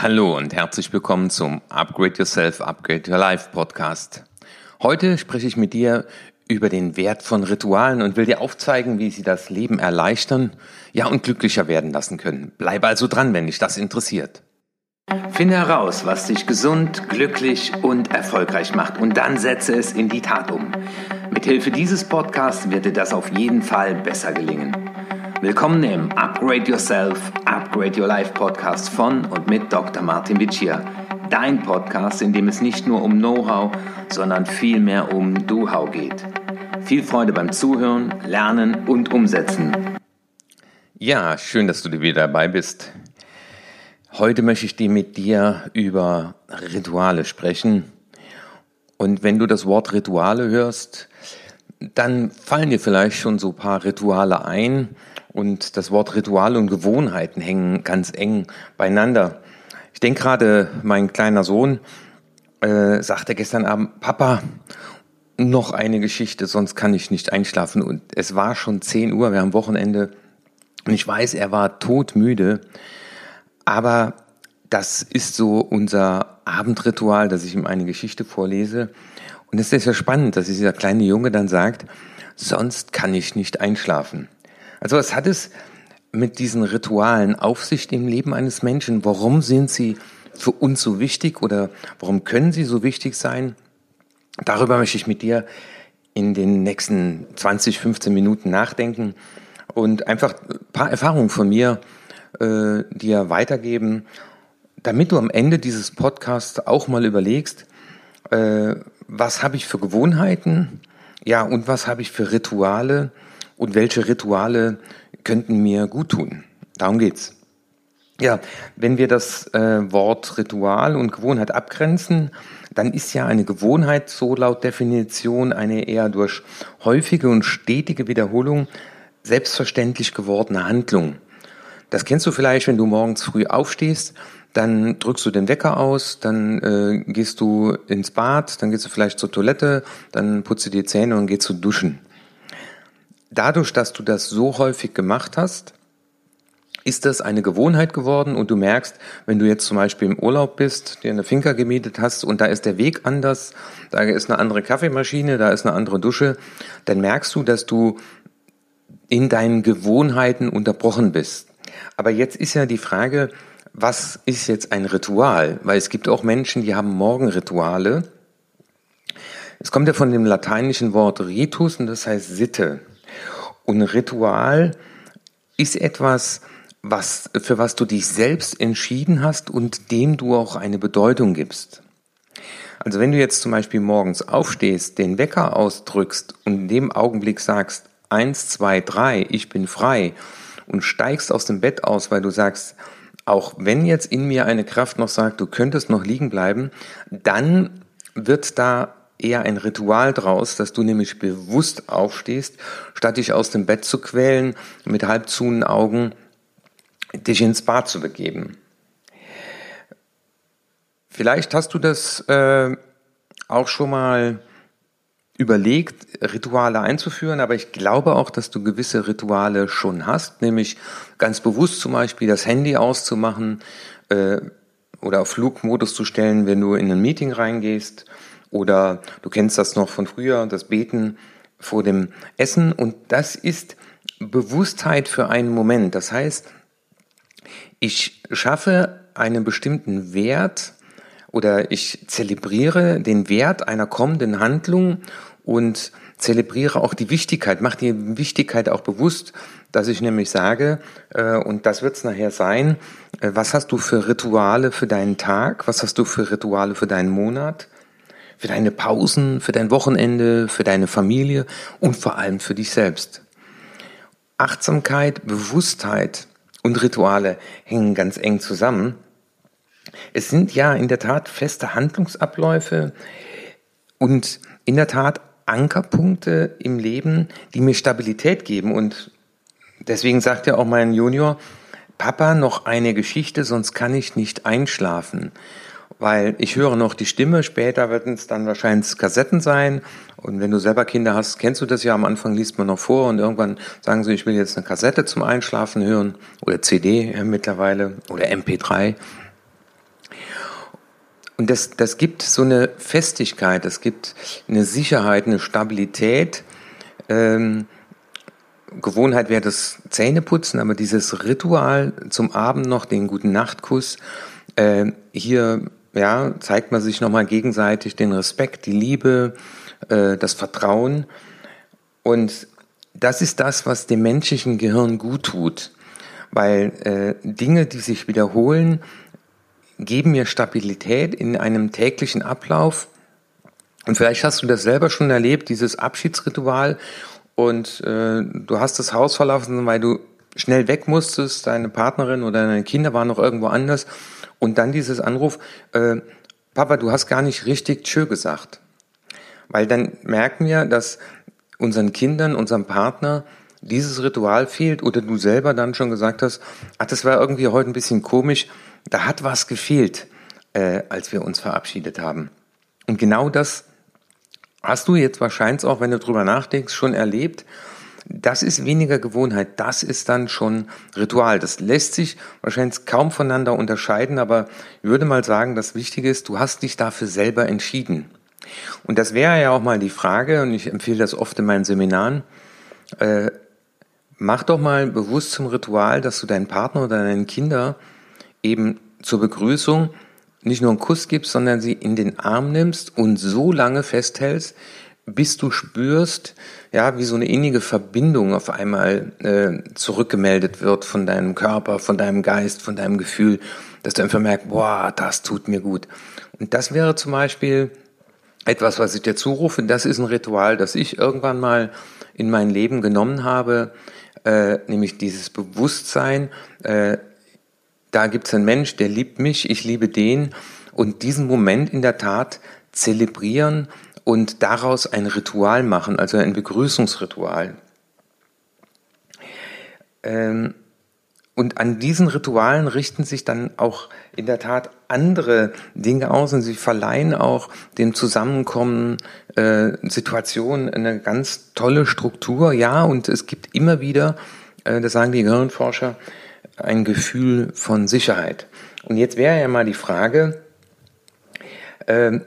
Hallo und herzlich willkommen zum Upgrade Yourself, Upgrade Your Life Podcast. Heute spreche ich mit dir über den Wert von Ritualen und will dir aufzeigen, wie sie das Leben erleichtern, ja und glücklicher werden lassen können. Bleibe also dran, wenn dich das interessiert. Finde heraus, was dich gesund, glücklich und erfolgreich macht und dann setze es in die Tat um. Mithilfe dieses Podcasts wird dir das auf jeden Fall besser gelingen. Willkommen im Upgrade Yourself, Upgrade Your Life Podcast von und mit Dr. Martin Vicia. Dein Podcast, in dem es nicht nur um Know-how, sondern vielmehr um Do-How geht. Viel Freude beim Zuhören, Lernen und Umsetzen. Ja, schön, dass du wieder dabei bist. Heute möchte ich dir mit dir über Rituale sprechen. Und wenn du das Wort Rituale hörst, dann fallen dir vielleicht schon so paar Rituale ein. Und das Wort Rituale und Gewohnheiten hängen ganz eng beieinander. Ich denke gerade, mein kleiner Sohn äh, sagte gestern Abend, Papa, noch eine Geschichte, sonst kann ich nicht einschlafen. Und es war schon 10 Uhr, wir haben Wochenende. Und ich weiß, er war todmüde. Aber das ist so unser Abendritual, dass ich ihm eine Geschichte vorlese. Und es ist ja spannend, dass dieser kleine Junge dann sagt, sonst kann ich nicht einschlafen. Also was hat es mit diesen Ritualen auf sich im Leben eines Menschen? Warum sind sie für uns so wichtig oder warum können sie so wichtig sein? Darüber möchte ich mit dir in den nächsten 20, 15 Minuten nachdenken und einfach ein paar Erfahrungen von mir äh, dir weitergeben, damit du am Ende dieses Podcasts auch mal überlegst, äh, was habe ich für Gewohnheiten, ja, und was habe ich für Rituale und welche Rituale könnten mir gut tun. Darum geht's. Ja, wenn wir das äh, Wort Ritual und Gewohnheit abgrenzen, dann ist ja eine Gewohnheit so laut Definition eine eher durch häufige und stetige Wiederholung selbstverständlich gewordene Handlung. Das kennst du vielleicht, wenn du morgens früh aufstehst, dann drückst du den Wecker aus, dann äh, gehst du ins Bad, dann gehst du vielleicht zur Toilette, dann putzt du die Zähne und gehst zu duschen. Dadurch, dass du das so häufig gemacht hast, ist das eine Gewohnheit geworden und du merkst, wenn du jetzt zum Beispiel im Urlaub bist, dir eine Finca gemietet hast und da ist der Weg anders, da ist eine andere Kaffeemaschine, da ist eine andere Dusche, dann merkst du, dass du in deinen Gewohnheiten unterbrochen bist. Aber jetzt ist ja die Frage, was ist jetzt ein Ritual? Weil es gibt auch Menschen, die haben Morgenrituale. Es kommt ja von dem lateinischen Wort ritus und das heißt Sitte. Und Ritual ist etwas, was, für was du dich selbst entschieden hast und dem du auch eine Bedeutung gibst. Also wenn du jetzt zum Beispiel morgens aufstehst, den Wecker ausdrückst und in dem Augenblick sagst, eins, zwei, drei, ich bin frei und steigst aus dem Bett aus, weil du sagst, auch wenn jetzt in mir eine Kraft noch sagt, du könntest noch liegen bleiben, dann wird da eher ein Ritual draus, dass du nämlich bewusst aufstehst, statt dich aus dem Bett zu quälen, mit halb zunen Augen dich ins Bad zu begeben. Vielleicht hast du das äh, auch schon mal überlegt, Rituale einzuführen, aber ich glaube auch, dass du gewisse Rituale schon hast, nämlich ganz bewusst zum Beispiel das Handy auszumachen äh, oder auf Flugmodus zu stellen, wenn du in ein Meeting reingehst oder du kennst das noch von früher, das Beten vor dem Essen und das ist Bewusstheit für einen Moment. Das heißt, ich schaffe einen bestimmten Wert oder ich zelebriere den Wert einer kommenden Handlung und zelebriere auch die Wichtigkeit, mache die Wichtigkeit auch bewusst, dass ich nämlich sage, äh, und das wird es nachher sein, äh, was hast du für Rituale für deinen Tag, was hast du für Rituale für deinen Monat, für deine Pausen, für dein Wochenende, für deine Familie und vor allem für dich selbst. Achtsamkeit, Bewusstheit und Rituale hängen ganz eng zusammen. Es sind ja in der Tat feste Handlungsabläufe und in der Tat Ankerpunkte im Leben, die mir Stabilität geben. Und deswegen sagt ja auch mein Junior, Papa, noch eine Geschichte, sonst kann ich nicht einschlafen. Weil ich höre noch die Stimme, später werden es dann wahrscheinlich Kassetten sein. Und wenn du selber Kinder hast, kennst du das ja, am Anfang liest man noch vor und irgendwann sagen sie, ich will jetzt eine Kassette zum Einschlafen hören oder CD mittlerweile oder MP3. Und das, das gibt so eine Festigkeit, das gibt eine Sicherheit, eine Stabilität. Ähm, Gewohnheit wäre das Zähneputzen, aber dieses Ritual zum Abend noch, den guten Nachtkuss, äh, hier ja, zeigt man sich nochmal gegenseitig den Respekt, die Liebe, äh, das Vertrauen. Und das ist das, was dem menschlichen Gehirn gut tut. Weil äh, Dinge, die sich wiederholen, geben mir Stabilität in einem täglichen Ablauf. Und vielleicht hast du das selber schon erlebt, dieses Abschiedsritual. Und äh, du hast das Haus verlassen, weil du schnell weg musstest, deine Partnerin oder deine Kinder waren noch irgendwo anders. Und dann dieses Anruf, äh, Papa, du hast gar nicht richtig Tschö gesagt. Weil dann merken wir, dass unseren Kindern, unserem Partner dieses Ritual fehlt oder du selber dann schon gesagt hast, ach, das war irgendwie heute ein bisschen komisch, da hat was gefehlt, äh, als wir uns verabschiedet haben. Und genau das hast du jetzt wahrscheinlich auch, wenn du drüber nachdenkst, schon erlebt. Das ist weniger Gewohnheit, das ist dann schon Ritual. Das lässt sich wahrscheinlich kaum voneinander unterscheiden, aber ich würde mal sagen, das Wichtige ist, du hast dich dafür selber entschieden. Und das wäre ja auch mal die Frage, und ich empfehle das oft in meinen Seminaren, äh, mach doch mal bewusst zum Ritual, dass du deinen Partner oder deinen Kinder eben zur Begrüßung nicht nur einen Kuss gibst, sondern sie in den Arm nimmst und so lange festhältst, bis du spürst, ja, wie so eine innige Verbindung auf einmal äh, zurückgemeldet wird von deinem Körper, von deinem Geist, von deinem Gefühl, dass du einfach merkst, boah, das tut mir gut. Und das wäre zum Beispiel etwas, was ich dir zurufe. Das ist ein Ritual, das ich irgendwann mal in mein Leben genommen habe, äh, nämlich dieses Bewusstsein, äh, da gibt es einen Mensch, der liebt mich, ich liebe den und diesen Moment in der Tat zelebrieren und daraus ein Ritual machen, also ein Begrüßungsritual. Ähm, und an diesen Ritualen richten sich dann auch in der Tat andere Dinge aus und sie verleihen auch dem Zusammenkommen äh, Situationen eine ganz tolle Struktur. Ja, und es gibt immer wieder, äh, das sagen die Gehirnforscher, ein Gefühl von Sicherheit. Und jetzt wäre ja mal die Frage, äh,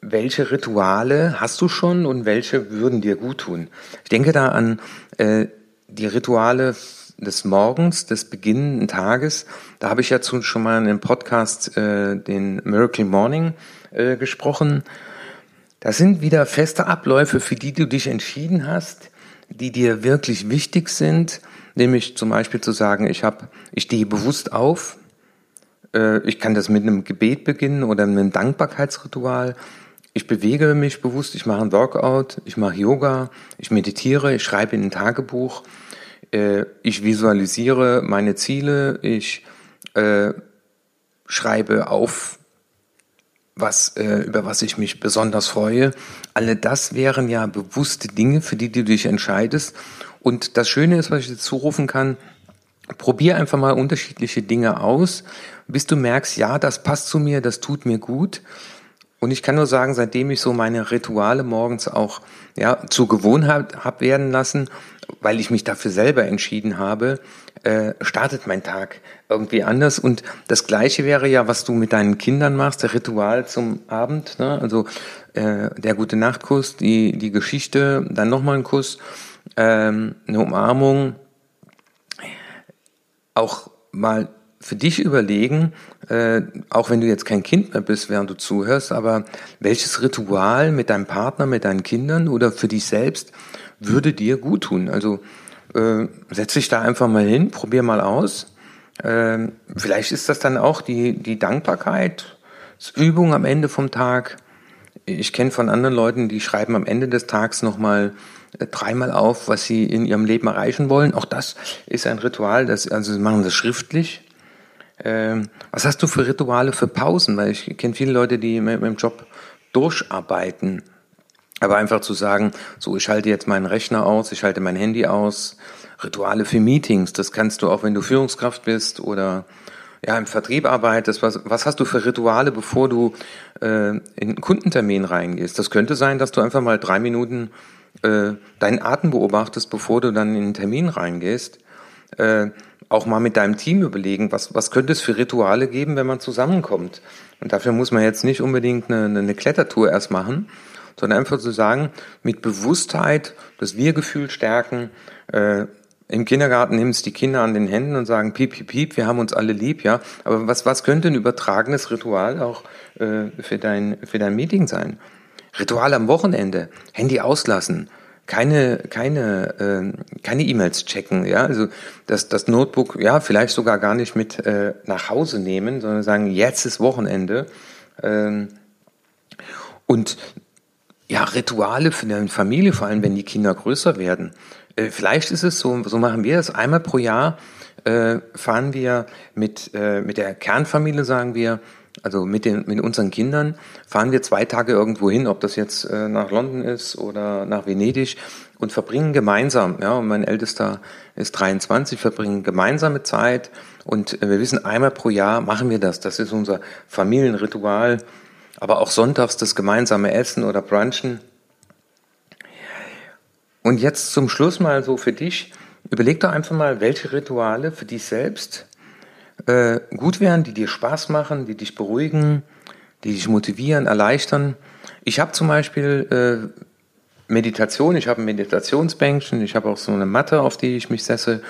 welche Rituale hast du schon und welche würden dir gut tun? Ich denke da an äh, die Rituale des Morgens, des beginnenden Tages. Da habe ich ja schon mal in einem Podcast äh, den Miracle Morning äh, gesprochen. Das sind wieder feste Abläufe, für die du dich entschieden hast, die dir wirklich wichtig sind nämlich zum Beispiel zu sagen, ich habe, ich stehe bewusst auf. Äh, ich kann das mit einem Gebet beginnen oder mit einem Dankbarkeitsritual. Ich bewege mich bewusst, ich mache ein Workout, ich mache Yoga, ich meditiere, ich schreibe in ein Tagebuch, äh, ich visualisiere meine Ziele, ich äh, schreibe auf, was, über was ich mich besonders freue. Alle das wären ja bewusste Dinge, für die du dich entscheidest und das Schöne ist, was ich dir zurufen kann, probier einfach mal unterschiedliche Dinge aus, bis du merkst, ja, das passt zu mir, das tut mir gut. Und ich kann nur sagen, seitdem ich so meine Rituale morgens auch ja, zur Gewohnheit habe werden lassen, weil ich mich dafür selber entschieden habe, äh, startet mein Tag irgendwie anders. Und das Gleiche wäre ja, was du mit deinen Kindern machst, der Ritual zum Abend. Ne? Also äh, der gute Nachtkuss, die, die Geschichte, dann nochmal ein Kuss ähm, eine Umarmung, auch mal für dich überlegen, äh, auch wenn du jetzt kein Kind mehr bist, während du zuhörst, aber welches Ritual mit deinem Partner, mit deinen Kindern oder für dich selbst würde dir gut tun? Also äh, setz dich da einfach mal hin, probier mal aus. Äh, vielleicht ist das dann auch die, die Dankbarkeitsübung am Ende vom Tag. Ich kenne von anderen Leuten, die schreiben am Ende des Tags nochmal äh, dreimal auf, was sie in ihrem Leben erreichen wollen. Auch das ist ein Ritual, das, also sie machen das schriftlich. Ähm, was hast du für Rituale für Pausen? Weil ich kenne viele Leute, die mit, dem Job durcharbeiten. Aber einfach zu sagen, so, ich schalte jetzt meinen Rechner aus, ich schalte mein Handy aus. Rituale für Meetings, das kannst du auch, wenn du Führungskraft bist oder ja, im Vertrieb arbeitest, was, was hast du für Rituale, bevor du äh, in einen Kundentermin reingehst? Das könnte sein, dass du einfach mal drei Minuten äh, deinen Atem beobachtest, bevor du dann in den Termin reingehst. Äh, auch mal mit deinem Team überlegen, was, was könnte es für Rituale geben, wenn man zusammenkommt. Und dafür muss man jetzt nicht unbedingt eine, eine Klettertour erst machen, sondern einfach zu sagen, mit Bewusstheit das Wir-Gefühl stärken. Äh, Im Kindergarten nehmen es die Kinder an den Händen und sagen, piep, piep, piep, wir haben uns alle lieb, ja. Aber was, was könnte ein übertragenes Ritual auch äh, für, dein, für dein Meeting sein? Ritual am Wochenende, Handy auslassen, keine keine äh, keine E-Mails checken, ja, also das das Notebook ja vielleicht sogar gar nicht mit äh, nach Hause nehmen, sondern sagen jetzt ist Wochenende. Ähm, und ja Rituale für deine Familie, vor allem wenn die Kinder größer werden. Äh, vielleicht ist es so, so machen wir das. Einmal pro Jahr äh, fahren wir mit äh, mit der Kernfamilie, sagen wir also mit, den, mit unseren Kindern fahren wir zwei Tage irgendwo hin, ob das jetzt äh, nach London ist oder nach Venedig und verbringen gemeinsam, ja, und mein Ältester ist 23, verbringen gemeinsame Zeit und äh, wir wissen, einmal pro Jahr machen wir das. Das ist unser Familienritual, aber auch sonntags das gemeinsame Essen oder Brunchen. Und jetzt zum Schluss mal so für dich, überleg doch einfach mal, welche Rituale für dich selbst äh, gut wären, die dir Spaß machen, die dich beruhigen, die dich motivieren, erleichtern. Ich habe zum Beispiel äh, Meditation, ich habe ein Meditationsbänkchen, ich habe auch so eine Matte, auf die ich mich setze.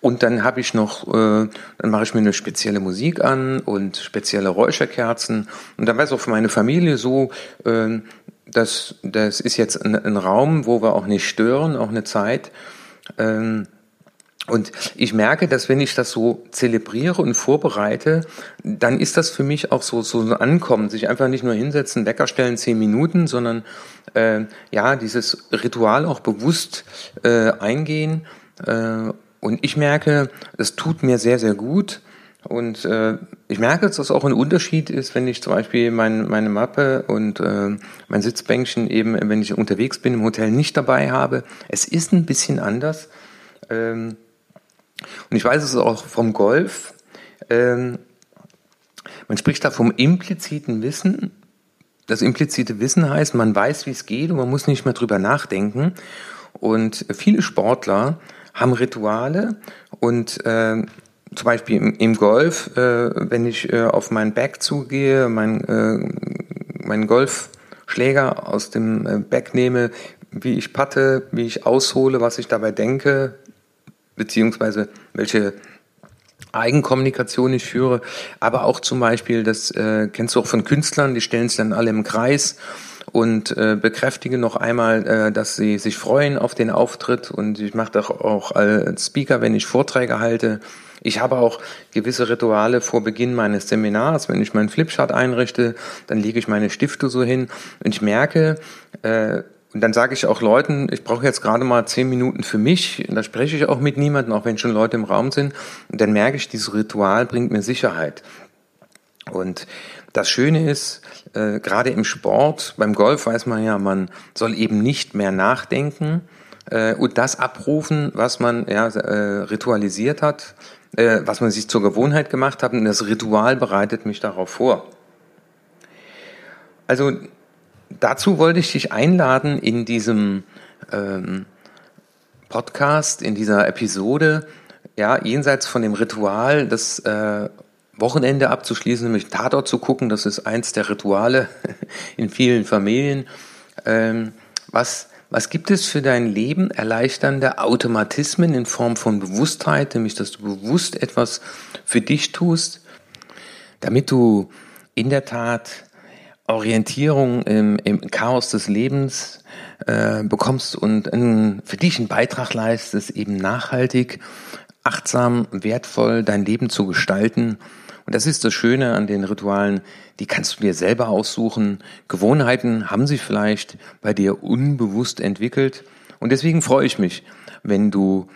Und dann habe ich noch, äh, dann mache ich mir eine spezielle Musik an und spezielle Räucherkerzen. Und dann weiß auch für meine Familie so, äh, dass das ist jetzt ein, ein, Raum, wo wir auch nicht stören, auch eine Zeit. Ähm, und ich merke, dass wenn ich das so zelebriere und vorbereite, dann ist das für mich auch so, so ein Ankommen, sich einfach nicht nur hinsetzen, Wecker stellen, zehn Minuten, sondern äh, ja, dieses Ritual auch bewusst äh, eingehen. Äh, und ich merke, es tut mir sehr, sehr gut. Und äh, ich merke, dass das auch ein Unterschied ist, wenn ich zum Beispiel mein, meine Mappe und äh, mein Sitzbänkchen eben, wenn ich unterwegs bin, im Hotel nicht dabei habe. Es ist ein bisschen anders. Ähm, und ich weiß es auch vom Golf. Ähm, man spricht da vom impliziten Wissen. Das implizite Wissen heißt, man weiß, wie es geht und man muss nicht mehr drüber nachdenken. Und viele Sportler haben Rituale und äh, zum Beispiel im, im Golf, äh, wenn ich äh, auf meinen Back zugehe, mein, äh, meinen Golfschläger aus dem äh, Back nehme, wie ich patte, wie ich aushole, was ich dabei denke, beziehungsweise welche Eigenkommunikation ich führe, aber auch zum Beispiel, das äh, kennst du auch von Künstlern, die stellen sich dann alle im Kreis und äh, bekräftigen noch einmal, äh, dass sie sich freuen auf den Auftritt. Und ich mache das auch als Speaker, wenn ich Vorträge halte. Ich habe auch gewisse Rituale vor Beginn meines Seminars, wenn ich meinen Flipchart einrichte, dann lege ich meine Stifte so hin. Und ich merke, äh, und dann sage ich auch Leuten, ich brauche jetzt gerade mal zehn Minuten für mich. Da spreche ich auch mit niemandem, auch wenn schon Leute im Raum sind. Und dann merke ich, dieses Ritual bringt mir Sicherheit. Und das Schöne ist, äh, gerade im Sport, beim Golf weiß man ja, man soll eben nicht mehr nachdenken äh, und das abrufen, was man ja, äh, ritualisiert hat, äh, was man sich zur Gewohnheit gemacht hat. Und das Ritual bereitet mich darauf vor. Also dazu wollte ich dich einladen in diesem ähm, Podcast, in dieser Episode, ja, jenseits von dem Ritual, das äh, Wochenende abzuschließen, nämlich Tatort zu gucken, das ist eins der Rituale in vielen Familien. Ähm, was, was gibt es für dein Leben erleichternde Automatismen in Form von Bewusstheit, nämlich dass du bewusst etwas für dich tust, damit du in der Tat Orientierung im, im Chaos des Lebens äh, bekommst und ein, für dich einen Beitrag leistest, eben nachhaltig, achtsam, wertvoll dein Leben zu gestalten. Und das ist das Schöne an den Ritualen, die kannst du dir selber aussuchen. Gewohnheiten haben sich vielleicht bei dir unbewusst entwickelt. Und deswegen freue ich mich, wenn du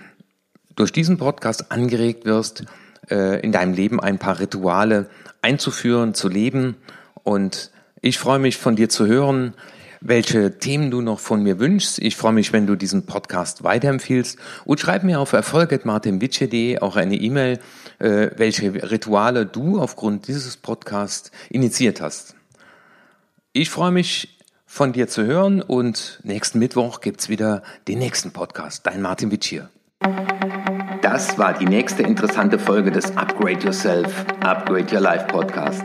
durch diesen Podcast angeregt wirst, äh, in deinem Leben ein paar Rituale einzuführen, zu leben und ich freue mich von dir zu hören, welche Themen du noch von mir wünschst. Ich freue mich, wenn du diesen Podcast weiterempfiehlst und schreib mir auf erfolg.martinwitsche.de auch eine E-Mail, äh, welche Rituale du aufgrund dieses Podcasts initiiert hast. Ich freue mich, von dir zu hören und nächsten Mittwoch gibt's wieder den nächsten Podcast. Dein Martin Witsch hier. Das war die nächste interessante Folge des Upgrade Yourself, Upgrade Your Life Podcast.